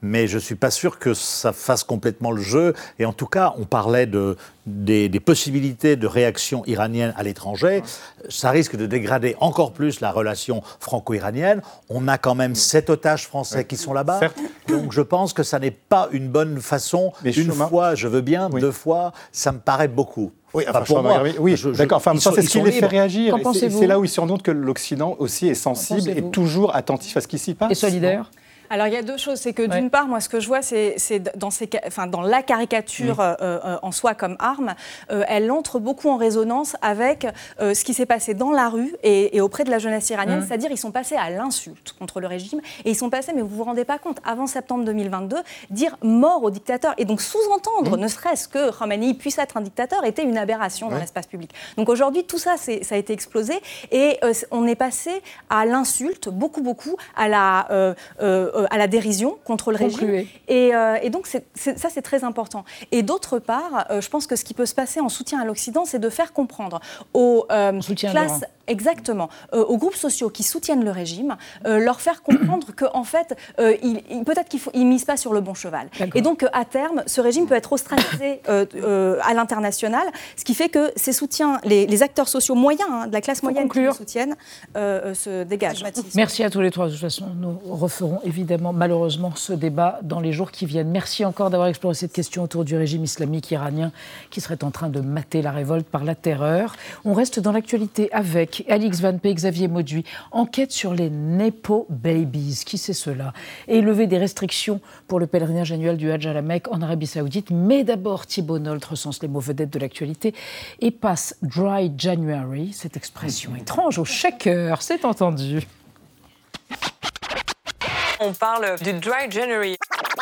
mais je ne suis pas sûr que ça fasse complètement le jeu. Et en tout cas, on parlait de, des, possibilités de réaction iranienne à l'étranger. Ça risque de dégrader encore plus la relation franco-iranienne. On a quand même sept otages français qui sont là-bas. Donc je pense que ça n'est pas une bonne façon. Mais une fois, je veux bien, deux fois, ça me paraît beaucoup.
Oui, pour moi, oui, d'accord. Enfin, c'est ce qui les fait réagir. C'est là où ils se rendent compte que l'Occident aussi est sensible et toujours attentif à ce qui s'y passe.
Et solidaire
alors il y a deux choses. C'est que d'une part, moi ce que je vois, c'est dans, enfin, dans la caricature euh, euh, en soi comme arme, euh, elle entre beaucoup en résonance avec ce qui s'est passé dans la rue et, auprès de la jeunesse iranienne. C'est-à-dire ils sont passés à l'insulte contre le régime et ils sont passés, mais vous vous rendez pas compte, avant septembre 2022, dire mort au dictateur et donc sous-entendre, ne serait-ce que Khomeini puisse être un dictateur, était une aberration dans l'espace public. Donc aujourd'hui, tout ça, ça a été explosé et on est passé à l'insulte, beaucoup, beaucoup, à la à la dérision contre le régime. Et, euh, et, donc, ça, c'est très important. Et d'autre part, euh, je pense que ce qui peut se passer en soutien à l'Occident, c'est de faire comprendre aux classes exactement, euh, aux groupes sociaux qui soutiennent le régime, euh, leur faire comprendre qu'en en fait, euh, il, peut-être qu'ils ne misent pas sur le bon cheval. Et donc, à terme, ce régime peut être ostracisé à l'international, ce qui fait que ces soutiens, les, acteurs sociaux moyens, hein, de la classe moyenne qui le soutiennent, se dégagent.
Merci à tous les trois. De toute façon, nous referons évidemment, malheureusement, ce débat dans les jours qui viennent. Merci encore d'avoir exploré cette question autour du régime islamique iranien qui serait en train de mater la révolte par la terreur. On reste dans l'actualité avec Alix Van P, Xavier Mauduit. Enquête sur les Nepo Babies. Qui c'est cela? Et lever des restrictions pour le pèlerinage annuel du Hajj à la Mecque en Arabie Saoudite. Mais d'abord, Thibault Nolt recense les mots vedettes de l'actualité et passe Dry January, cette expression étrange au shaker, c'est entendu.
On parle du Dry January.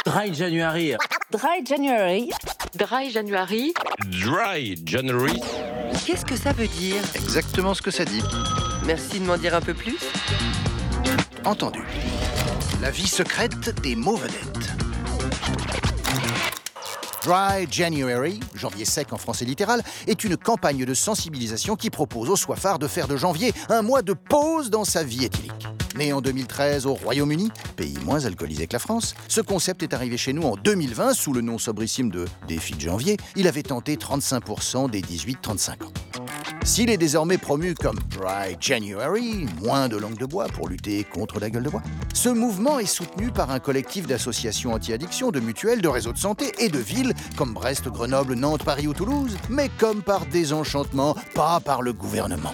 Dry January.
Dry January.
Dry January.
Dry January.
Qu'est-ce que ça veut dire
Exactement ce que ça dit.
Merci de m'en dire un peu plus.
Entendu. La vie secrète des mots vedettes. Dry January, janvier sec en français littéral, est une campagne de sensibilisation qui propose aux soifards de faire de janvier un mois de pause dans sa vie éthylique. Né en 2013 au Royaume-Uni, pays moins alcoolisé que la France, ce concept est arrivé chez nous en 2020 sous le nom sobrissime de défi de janvier. Il avait tenté 35% des 18-35 ans. S'il est désormais promu comme Dry January, moins de langue de bois pour lutter contre la gueule de bois, ce mouvement est soutenu par un collectif d'associations anti-addiction, de mutuelles, de réseaux de santé et de villes comme Brest, Grenoble, Nantes, Paris ou Toulouse, mais comme par désenchantement, pas par le gouvernement.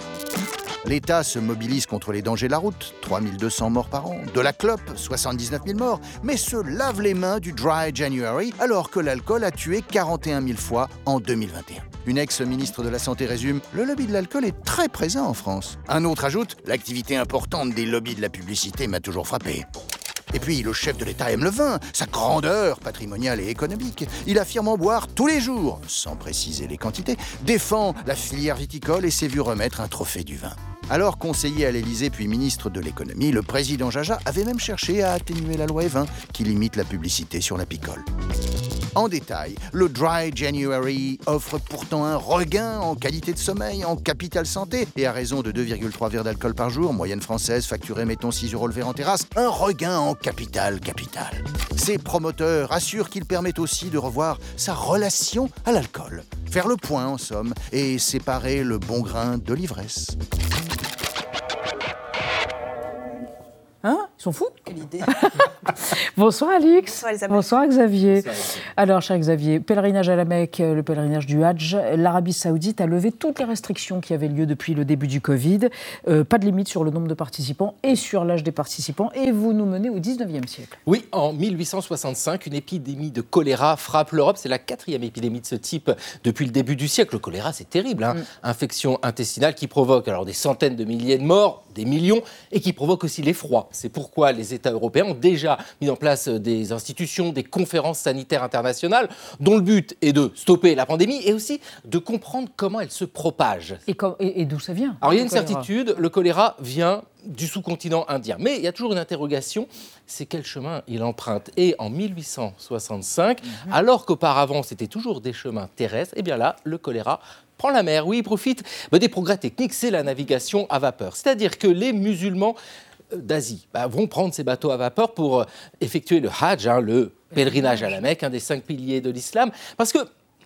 L'État se mobilise contre les dangers de la route, 3200 morts par an, de la clope, 79 000 morts, mais se lave les mains du Dry January alors que l'alcool a tué 41 000 fois en 2021. Une ex-ministre de la Santé résume Le lobby de l'alcool est très présent en France. Un autre ajoute L'activité importante des lobbies de la publicité m'a toujours frappé. Et puis, le chef de l'État aime le vin, sa grandeur patrimoniale et économique. Il affirme en boire tous les jours, sans préciser les quantités, défend la filière viticole et s'est vu remettre un trophée du vin. Alors conseiller à l'Élysée puis ministre de l'économie, le président Jaja avait même cherché à atténuer la loi E20 qui limite la publicité sur la picole. En détail, le Dry January offre pourtant un regain en qualité de sommeil, en capital santé, et à raison de 2,3 verres d'alcool par jour, moyenne française facturée mettons 6 euros le verre en terrasse, un regain en capital capital. Ses promoteurs assurent qu'il permet aussi de revoir sa relation à l'alcool, faire le point en somme, et séparer le bon grain de l'ivresse.
Hein? Ils sont fous
Quelle idée
Bonsoir Alix.
Bonsoir.
Bonsoir Xavier. Alors, cher Xavier, pèlerinage à la Mecque, euh, le pèlerinage du Hajj, l'Arabie Saoudite a levé toutes les restrictions qui avaient lieu depuis le début du Covid. Euh, pas de limite sur le nombre de participants et sur l'âge des participants. Et vous nous menez au 19e siècle.
Oui, en 1865, une épidémie de choléra frappe l'Europe. C'est la quatrième épidémie de ce type depuis le début du siècle. Le choléra, c'est terrible. Hein Infection intestinale qui provoque alors des centaines de milliers de morts, des millions, et qui provoque aussi l'effroi. C'est pourquoi les États européens ont déjà mis en place des institutions, des conférences sanitaires internationales, dont le but est de stopper la pandémie et aussi de comprendre comment elle se propage.
Et, com- et- et d'où ça vient
Alors il y a une
choléra
certitude, le choléra vient du sous-continent indien. Mais il y a toujours une interrogation, c'est quel chemin il emprunte Et en 1865, alors qu'auparavant c'était toujours des chemins terrestres, eh bien là, le choléra prend la mer. Oui, il profite bah, des progrès techniques, c'est la navigation à vapeur. C'est-à-dire que les musulmans euh, d'Asie bah, vont prendre ces bateaux à vapeur pour euh, effectuer le Hajj, hein, le pèlerinage à la Mecque, un des cinq piliers de l'islam. Parce que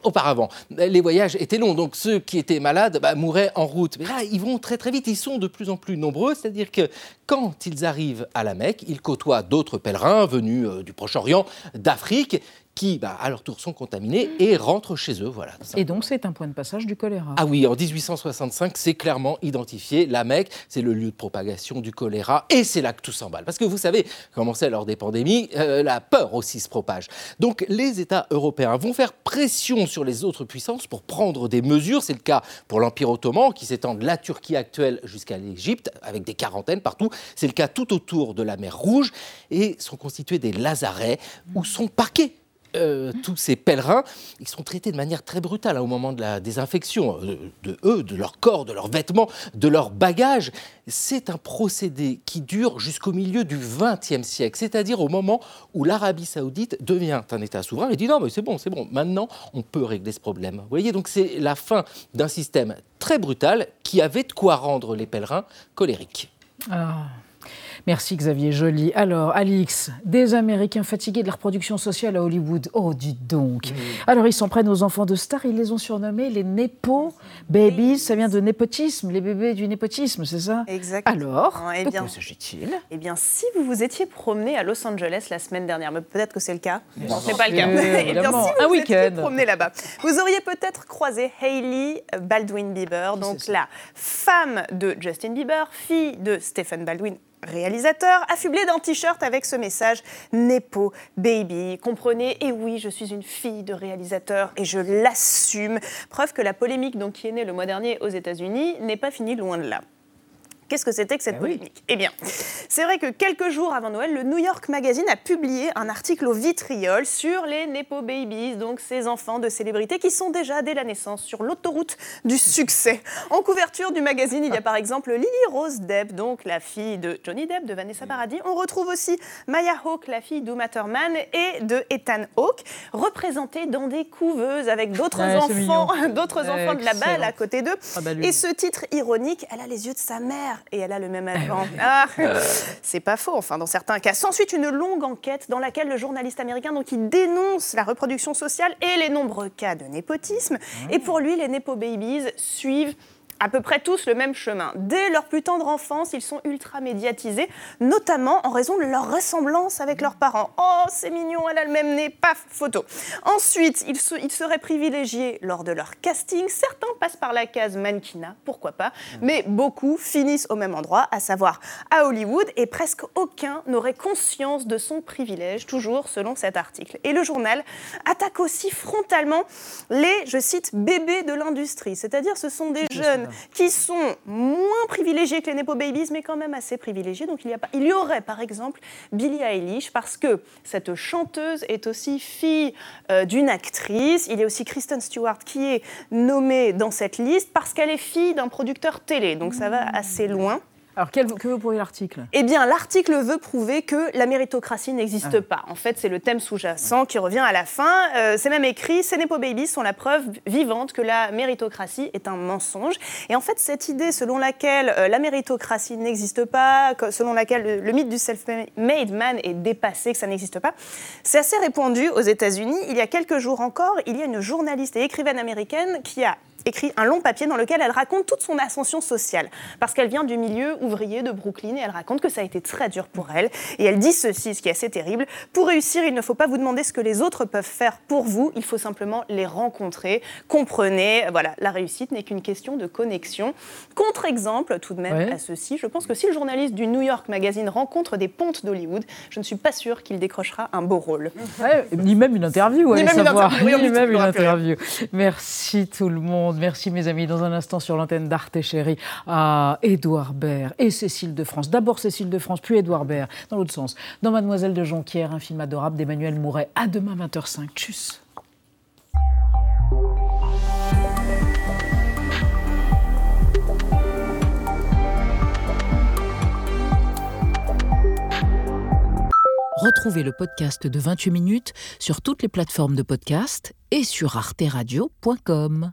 Auparavant, les voyages étaient longs, donc ceux qui étaient malades bah, mouraient en route. Mais là, ils vont très très vite, ils sont de plus en plus nombreux, c'est-à-dire que quand ils arrivent à la Mecque, ils côtoient d'autres pèlerins venus euh, du Proche-Orient, d'Afrique, qui, bah, à leur tour, sont contaminés et rentrent chez eux. Voilà,
Et donc, c'est un point de passage du choléra.
ah oui, en 1865, c'est clairement identifié. La Mecque, c'est le lieu de propagation du choléra et c'est là que tout s'emballe. Parce que vous savez, comment c'est lors des pandémies, euh, la peur aussi se propage. Donc les États européens vont faire pression sur les autres puissances pour prendre des mesures. C'est le cas pour l'Empire ottoman qui s'étend de la Turquie actuelle jusqu'à l'Égypte avec des quarantaines partout. C'est le cas tout autour de la mer Rouge et sont constitués des lazarets où sont parqués euh, tous ces pèlerins, ils sont traités de manière très brutale hein, au moment de la désinfection euh, de eux, de leur corps, de leurs vêtements, de leurs bagages. C'est un procédé qui dure jusqu'au milieu du XXe siècle, c'est-à-dire au moment où l'Arabie saoudite devient un État souverain et dit non mais c'est bon, c'est bon, maintenant on peut régler ce problème. Vous voyez, donc c'est la fin d'un système très brutal qui avait de quoi rendre les pèlerins colériques.
Ah. Merci Xavier Joly. Alors, Alix, des Américains fatigués de la reproduction sociale à Hollywood. Oh, dites donc. Alors, ils s'en prennent aux enfants de stars, ils les ont surnommés les Nepo Babies. Ça vient de népotisme, les bébés du népotisme, c'est ça?
Exactement.
Alors,
Eh
de
bien-
quoi s'agit-il?
Eh bien, si vous vous étiez promené à Los Angeles la semaine dernière, mais peut-être que c'est le cas. Non, ce n'est pas le cas. Eh bien, si
Un
vous vous étiez promené là-bas, vous auriez peut-être croisé Hailey Baldwin Bieber, donc la femme de Justin Bieber, fille de Stephen Baldwin réalisateur, affublé d'un t-shirt avec ce message Nepo Baby. Comprenez, et oui, je suis une fille de réalisateur et je l'assume. Preuve que la polémique qui est née le mois dernier aux États-Unis n'est pas finie loin de là. Qu'est-ce que c'était que cette polémique? Eh bien, c'est vrai que quelques jours avant Noël, le New York Magazine a publié un article au vitriol sur les Nepo Babies, donc ces enfants de célébrités qui sont déjà dès la naissance sur l'autoroute du succès. En couverture du magazine, il y a par exemple Lily Rose Depp, donc la fille de Johnny Depp, de Vanessa Paradis. On retrouve aussi Maya Hawke, la fille d'Uma Thurman et de Ethan Hawke, représentées dans des couveuses avec d'autres
c'est
enfants, d'autres enfants de la balle à côté d'eux.
Ah bah,
et ce titre ironique, elle a les yeux de sa mère et elle a le même accent. Ah, c'est pas faux, enfin, dans certains cas. S'ensuit une longue enquête dans laquelle le journaliste américain donc, il dénonce la reproduction sociale et les nombreux cas de népotisme. Et pour lui, les Nepo Babies suivent à peu près tous le même chemin. Dès leur plus tendre enfance, ils sont ultra médiatisés, notamment en raison de leur ressemblance avec leurs parents. Oh, c'est mignon, elle a le même nez, paf, photo. Ensuite, ils, ils seraient privilégiés lors de leur casting. Certains passent par la case mannequinat, pourquoi pas, mais beaucoup finissent au même endroit, à savoir à Hollywood, et presque aucun n'aurait conscience de son privilège, toujours selon cet article. Et le journal attaque aussi frontalement les, je cite, bébés de l'industrie, c'est-à-dire ce sont des jeunes qui sont moins privilégiés que les Nepo Babies, mais quand même assez privilégiés. Donc il y, a pas... il y aurait par exemple Billie Eilish, parce que cette chanteuse est aussi fille euh, d'une actrice. Il y a aussi Kristen Stewart qui est nommée dans cette liste parce qu'elle est fille d'un producteur télé. Donc ça va assez loin.
Alors, quel, que veut prouver l'article?
Eh bien, l'article veut prouver que la méritocratie n'existe ah. pas. En fait, c'est le thème sous-jacent qui revient à la fin. Euh, c'est même écrit Ces Nepo Babies sont la preuve vivante que la méritocratie est un mensonge. Et en fait, cette idée selon laquelle euh, la méritocratie n'existe pas, selon laquelle le, mythe du self-made man est dépassé, que ça n'existe pas, c'est assez répandu aux États-Unis. Il y a quelques jours encore, il y a une journaliste et écrivaine américaine qui a écrit un long papier dans lequel elle raconte toute son ascension sociale. Parce qu'elle vient du milieu ouvrier de Brooklyn et elle raconte que ça a été très dur pour elle. Et elle dit ceci, ce qui est assez terrible. Pour réussir, il ne faut pas vous demander ce que les autres peuvent faire pour vous, il faut simplement les rencontrer. Comprenez, voilà, la réussite n'est qu'une question de connexion. Contre-exemple, tout de même, à ceci, je pense que si le journaliste du New York Magazine rencontre des pontes d'Hollywood, je ne suis pas sûre qu'il décrochera un beau rôle.
ni même une interview, ni même Une même une interview. Merci tout le Merci mes amis. Dans un instant sur l'antenne d'Arte Chérie à Édouard Baird et Cécile de France. D'abord Cécile de France, puis Édouard Baird, dans l'autre sens. Dans Mademoiselle de Jonquière, un film adorable d'Emmanuel Mouret. À demain 20h05. Tchuss.
Retrouvez le podcast de 28 minutes sur toutes les plateformes de podcast et sur arteradio.com.